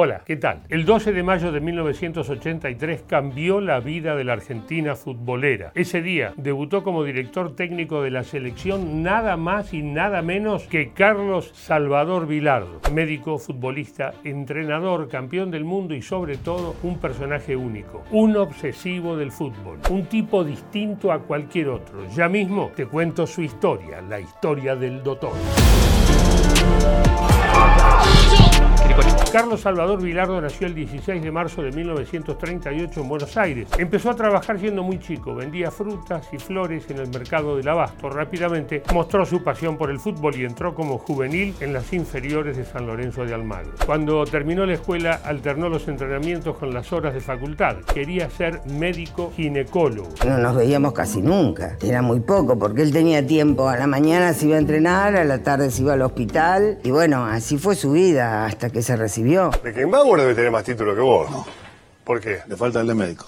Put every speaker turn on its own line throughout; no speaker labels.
Hola, ¿qué tal? El 12 de mayo de 1983 cambió la vida de la Argentina futbolera. Ese día debutó como director técnico de la selección nada más y nada menos que Carlos Salvador Vilardo, médico, futbolista, entrenador, campeón del mundo y sobre todo un personaje único, un obsesivo del fútbol, un tipo distinto a cualquier otro. Ya mismo te cuento su historia, la historia del doctor. Carlos Salvador Vilardo nació el 16 de marzo de 1938 en Buenos Aires. Empezó a trabajar siendo muy chico, vendía frutas y flores en el mercado del abasto. Rápidamente mostró su pasión por el fútbol y entró como juvenil en las inferiores de San Lorenzo de Almagro. Cuando terminó la escuela alternó los entrenamientos con las horas de facultad. Quería ser médico ginecólogo.
No nos veíamos casi nunca, era muy poco porque él tenía tiempo. A la mañana se iba a entrenar, a la tarde se iba al hospital y bueno, así fue su vida hasta que se recibió recibió.
Beckenbauer debe tener más título que vos. No. ¿Por qué?
Le falta el de médico.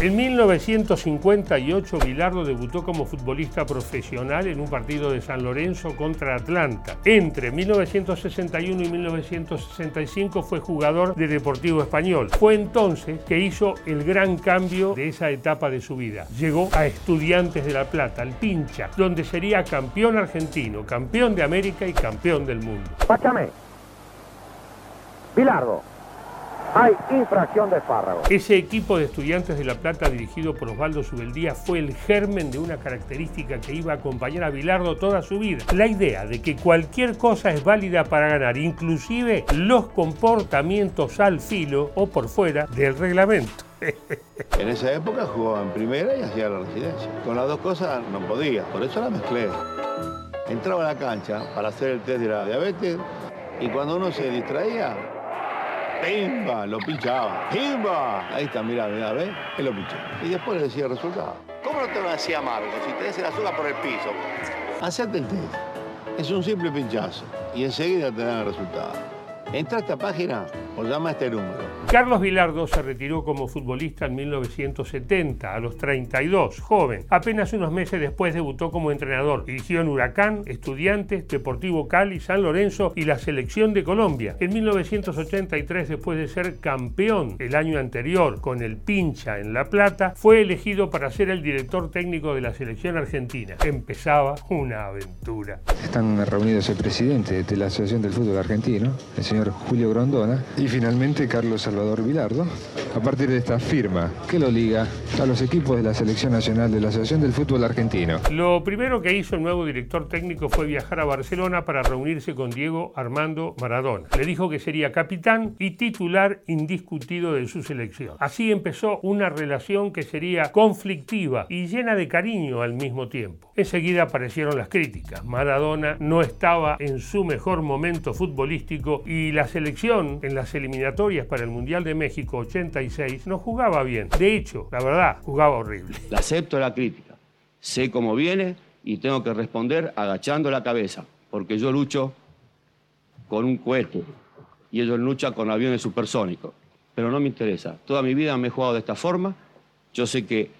En 1958, Bilardo debutó como futbolista profesional en un partido de San Lorenzo contra Atlanta. Entre 1961 y 1965 fue jugador de Deportivo Español. Fue entonces que hizo el gran cambio de esa etapa de su vida. Llegó a Estudiantes de La Plata, al Pincha, donde sería campeón argentino, campeón de América y campeón del mundo.
Páchame. Bilardo. Hay infracción de espárrago.
Ese equipo de estudiantes de La Plata dirigido por Osvaldo Subeldía fue el germen de una característica que iba a acompañar a Bilardo toda su vida. La idea de que cualquier cosa es válida para ganar, inclusive los comportamientos al filo o por fuera del reglamento.
En esa época jugaba en primera y hacía la residencia. Con las dos cosas no podía, por eso la mezclé. Entraba a la cancha para hacer el test de la diabetes y cuando uno se distraía, ¡Pimba! Lo pinchaba. ¡Pimba! Ahí está, mirá, mirá, ¿ves? Él lo pinchó. Y después le decía el resultado.
¿Cómo no te lo decía Marco? Si tenés el azúcar por el piso.
Hacete el test. Es un simple pinchazo. Y enseguida te dan el resultado. Entra a esta página o llama a este número.
Carlos Vilardo se retiró como futbolista en 1970, a los 32, joven. Apenas unos meses después debutó como entrenador. Dirigió en Huracán, Estudiantes, Deportivo Cali, San Lorenzo y la Selección de Colombia. En 1983, después de ser campeón el año anterior con el Pincha en La Plata, fue elegido para ser el director técnico de la Selección Argentina. Empezaba una aventura.
Están reunidos el presidente de la Asociación del Fútbol Argentino, el señor Julio Grondona y finalmente Carlos Salvador Vilardo, a partir de esta firma que lo liga a los equipos de la Selección Nacional de la Asociación del Fútbol Argentino.
Lo primero que hizo el nuevo director técnico fue viajar a Barcelona para reunirse con Diego Armando Maradona. Le dijo que sería capitán y titular indiscutido de su selección. Así empezó una relación que sería conflictiva y llena de cariño al mismo tiempo. Enseguida aparecieron las críticas. Maradona no estaba en su mejor momento futbolístico y la selección en las eliminatorias para el Mundial de México 86 no jugaba bien. De hecho, la verdad, jugaba horrible.
Acepto la crítica. Sé cómo viene y tengo que responder agachando la cabeza, porque yo lucho con un cohete y ellos luchan con aviones supersónicos. Pero no me interesa. Toda mi vida me he jugado de esta forma. Yo sé que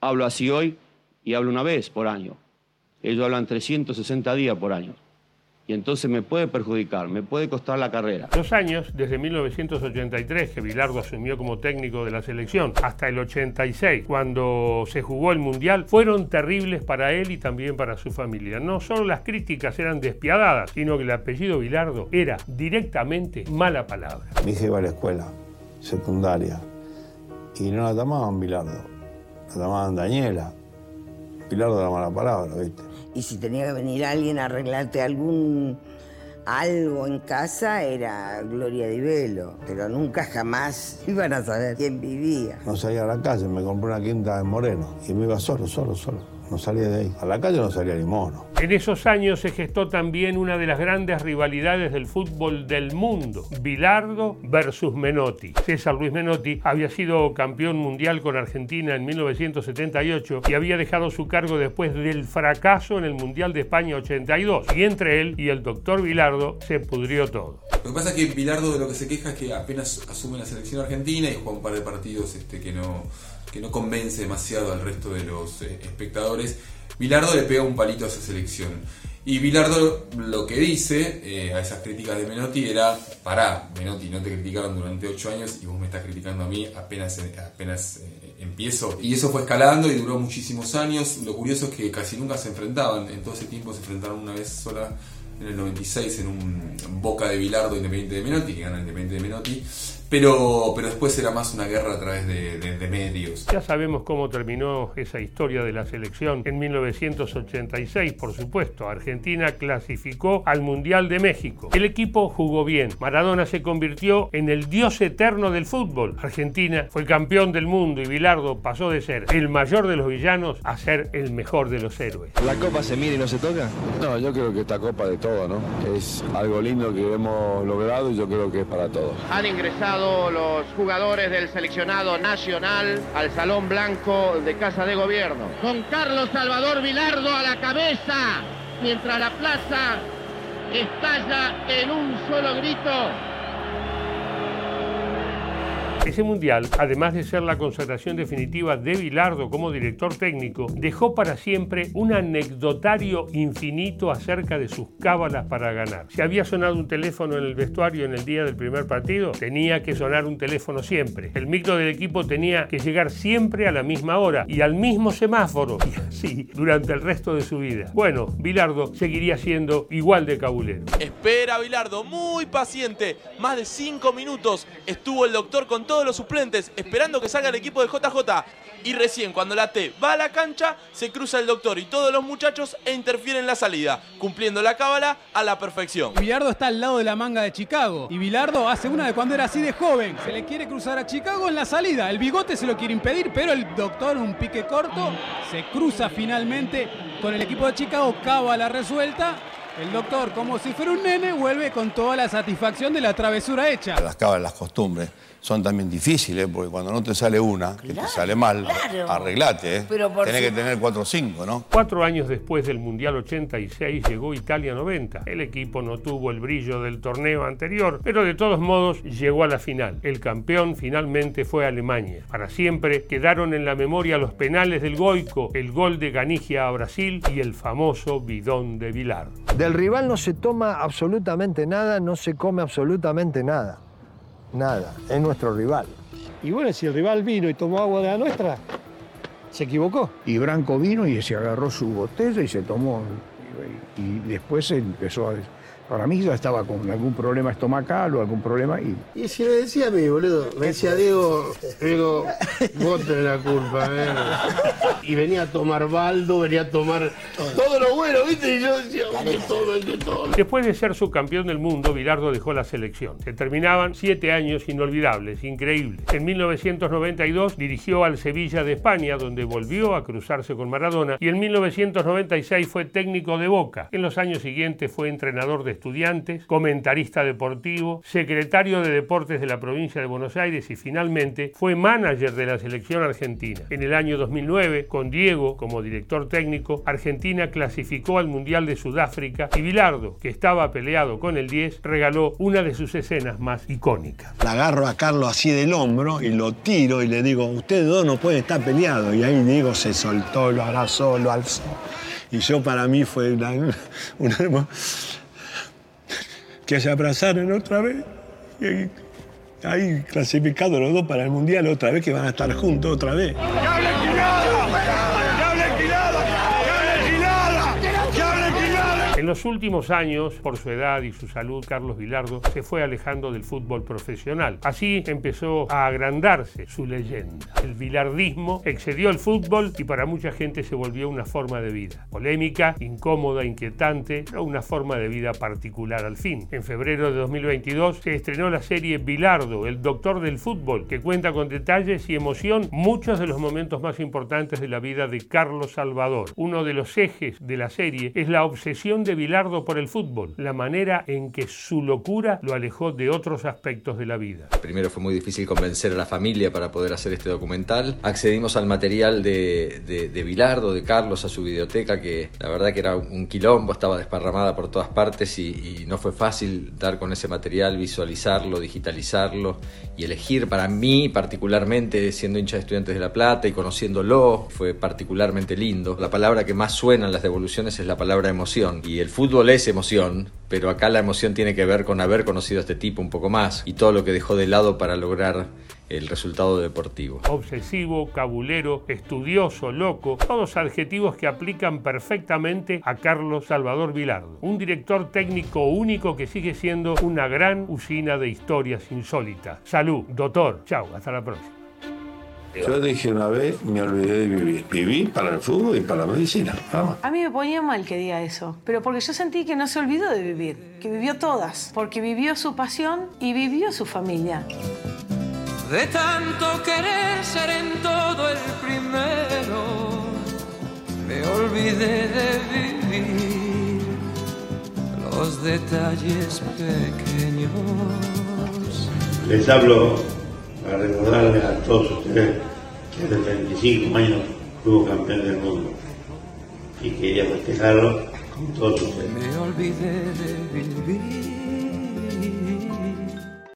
hablo así hoy y hablo una vez por año. Ellos hablan 360 días por año y entonces me puede perjudicar, me puede costar la carrera.
Dos años, desde 1983, que Bilardo asumió como técnico de la selección, hasta el 86, cuando se jugó el Mundial, fueron terribles para él y también para su familia. No solo las críticas eran despiadadas, sino que el apellido Bilardo era directamente mala palabra.
Mi hija iba a la escuela secundaria y no la llamaban Bilardo, la llamaban Daniela. Bilardo era mala palabra, ¿viste?
Y si tenía que venir alguien a arreglarte algún algo en casa era Gloria Di Velo, pero nunca jamás iban a saber quién vivía.
No salía a la calle, me compré una quinta en Moreno y me iba solo, solo, solo no salía de ahí. A la calle no salía ni mono.
En esos años se gestó también una de las grandes rivalidades del fútbol del mundo, Bilardo versus Menotti. César Luis Menotti había sido campeón mundial con Argentina en 1978 y había dejado su cargo después del fracaso en el Mundial de España 82. Y entre él y el doctor Bilardo se pudrió todo.
Lo que pasa es que Bilardo de lo que se queja es que apenas asume la selección argentina y juega un par de partidos este, que no que no convence demasiado al resto de los eh, espectadores, Bilardo le pega un palito a esa selección. Y Bilardo lo que dice eh, a esas críticas de Menotti era, pará, Menotti, no te criticaron durante ocho años y vos me estás criticando a mí apenas, apenas eh, empiezo. Y eso fue escalando y duró muchísimos años. Lo curioso es que casi nunca se enfrentaban, en todo ese tiempo se enfrentaron una vez sola en el 96 en un Boca de Bilardo Independiente de Menotti, que gana Independiente de Menotti. Pero, pero después era más una guerra a través de, de, medios.
Ya sabemos cómo terminó esa historia de la selección. En 1986, por supuesto, Argentina clasificó al Mundial de México. El equipo jugó bien. Maradona se convirtió en el dios eterno del fútbol. Argentina fue campeón del mundo y Bilardo pasó de ser el mayor de los villanos a ser el mejor de los héroes.
¿La copa se mira y no se toca?
No, yo creo que esta copa de todo, ¿no? Es algo lindo que hemos logrado y yo creo que es para todos.
Han ingresado los jugadores del seleccionado nacional al Salón Blanco de Casa de Gobierno. Con Carlos Salvador Vilardo a la cabeza, mientras la plaza estalla en un solo grito.
Ese mundial, además de ser la consagración definitiva de Bilardo como director técnico, dejó para siempre un anecdotario infinito acerca de sus cábalas para ganar. Si había sonado un teléfono en el vestuario en el día del primer partido, tenía que sonar un teléfono siempre. El micro del equipo tenía que llegar siempre a la misma hora y al mismo semáforo, y así durante el resto de su vida. Bueno, Bilardo seguiría siendo igual de cabulero.
Espera Bilardo, muy paciente. Más de cinco minutos estuvo el doctor con todos los suplentes esperando que salga el equipo de JJ. Y recién cuando la T va a la cancha, se cruza el doctor y todos los muchachos e interfieren en la salida, cumpliendo la cábala a la perfección.
Bilardo está al lado de la manga de Chicago. Y Bilardo hace una de cuando era así de joven. Se le quiere cruzar a Chicago en la salida. El bigote se lo quiere impedir, pero el doctor, un pique corto, se cruza finalmente con el equipo de Chicago, cábala resuelta el doctor, como si fuera un nene, vuelve con toda la satisfacción de la travesura hecha.
Las cabas, las costumbres son también difíciles, porque cuando no te sale una, que te sale mal, arreglate, ¿eh? Pero Tenés que tener cuatro o cinco, ¿no?
Cuatro años después del Mundial 86 llegó Italia 90. El equipo no tuvo el brillo del torneo anterior, pero de todos modos llegó a la final. El campeón finalmente fue Alemania. Para siempre quedaron en la memoria los penales del Goico, el gol de Ganigia a Brasil y el famoso bidón de Vilar.
Del rival no se toma absolutamente nada, no se come absolutamente nada nada, es nuestro rival.
Y bueno, si el rival vino y tomó agua de la nuestra, se equivocó.
Y Branco vino y se agarró su botella y se tomó. Y, después empezó a para mí ya estaba con algún problema estomacal o algún problema y...
Y si me decía a mí, boludo, me decía Diego, Diego, vos tenés la culpa, ¿eh? Y venía a tomar baldo, venía a tomar todo lo bueno, ¿viste? Y yo decía, que todo, que todo.
Después de ser subcampeón del mundo, Bilardo dejó la selección. Se terminaban siete años inolvidables, increíbles. En 1992 dirigió al Sevilla de España, donde volvió a cruzarse con Maradona, y en 1996 fue técnico de Boca. En los años siguientes fue entrenador de estudiantes, comentarista deportivo, secretario de deportes de la provincia de Buenos Aires y finalmente fue manager de la selección argentina. En el año 2009, con Diego como director técnico, Argentina clasificó al Mundial de Sudáfrica y Bilardo, que estaba peleado con el 10, regaló una de sus escenas más icónicas.
La agarro a Carlos así del hombro y lo tiro y le digo, ustedes dos no pueden estar peleados. Y ahí Diego se soltó, lo abrazó, lo alzó. Y yo para mí fue una, una que se abrazaron otra vez. Y ahí clasificados los dos para el Mundial otra vez, que van a estar juntos otra vez.
Los últimos años, por su edad y su salud, Carlos Vilardo se fue alejando del fútbol profesional. Así empezó a agrandarse su leyenda. El bilardismo excedió el fútbol y para mucha gente se volvió una forma de vida. Polémica, incómoda, inquietante, pero una forma de vida particular al fin. En febrero de 2022 se estrenó la serie Bilardo, el doctor del fútbol, que cuenta con detalles y emoción muchos de los momentos más importantes de la vida de Carlos Salvador. Uno de los ejes de la serie es la obsesión de Bilardo por el fútbol, la manera en que su locura lo alejó de otros aspectos de la vida.
Primero fue muy difícil convencer a la familia para poder hacer este documental. Accedimos al material de, de, Bilardo, de Carlos, a su biblioteca, que la verdad que era un quilombo, estaba desparramada por todas partes y, y no fue fácil dar con ese material, visualizarlo, digitalizarlo y elegir para mí, particularmente siendo hincha de Estudiantes de La Plata y conociéndolo, fue particularmente lindo. La palabra que más suena en las devoluciones es la palabra emoción. Y el fútbol es emoción, pero acá la emoción tiene que ver con haber conocido a este tipo un poco más y todo lo que dejó de lado para lograr el resultado deportivo.
Obsesivo, cabulero, estudioso, loco, todos adjetivos que aplican perfectamente a Carlos Salvador Vilardo, un director técnico único que sigue siendo una gran usina de historias insólitas. Salud, doctor. Chau, hasta la próxima.
Yo dije una vez, me olvidé de vivir. Viví para el fútbol y para la medicina. Vamos.
A mí me ponía mal que diga eso, pero porque yo sentí que no se olvidó de vivir, que vivió todas, porque vivió su pasión y vivió su familia.
De tanto querer ser en todo el primero, me olvidé de vivir los detalles pequeños.
Les hablo para recordarles a todos ustedes que hace 35 años fuimos campeón del mundo y quería festejarlo con todos ustedes.
Me olvidé de vivir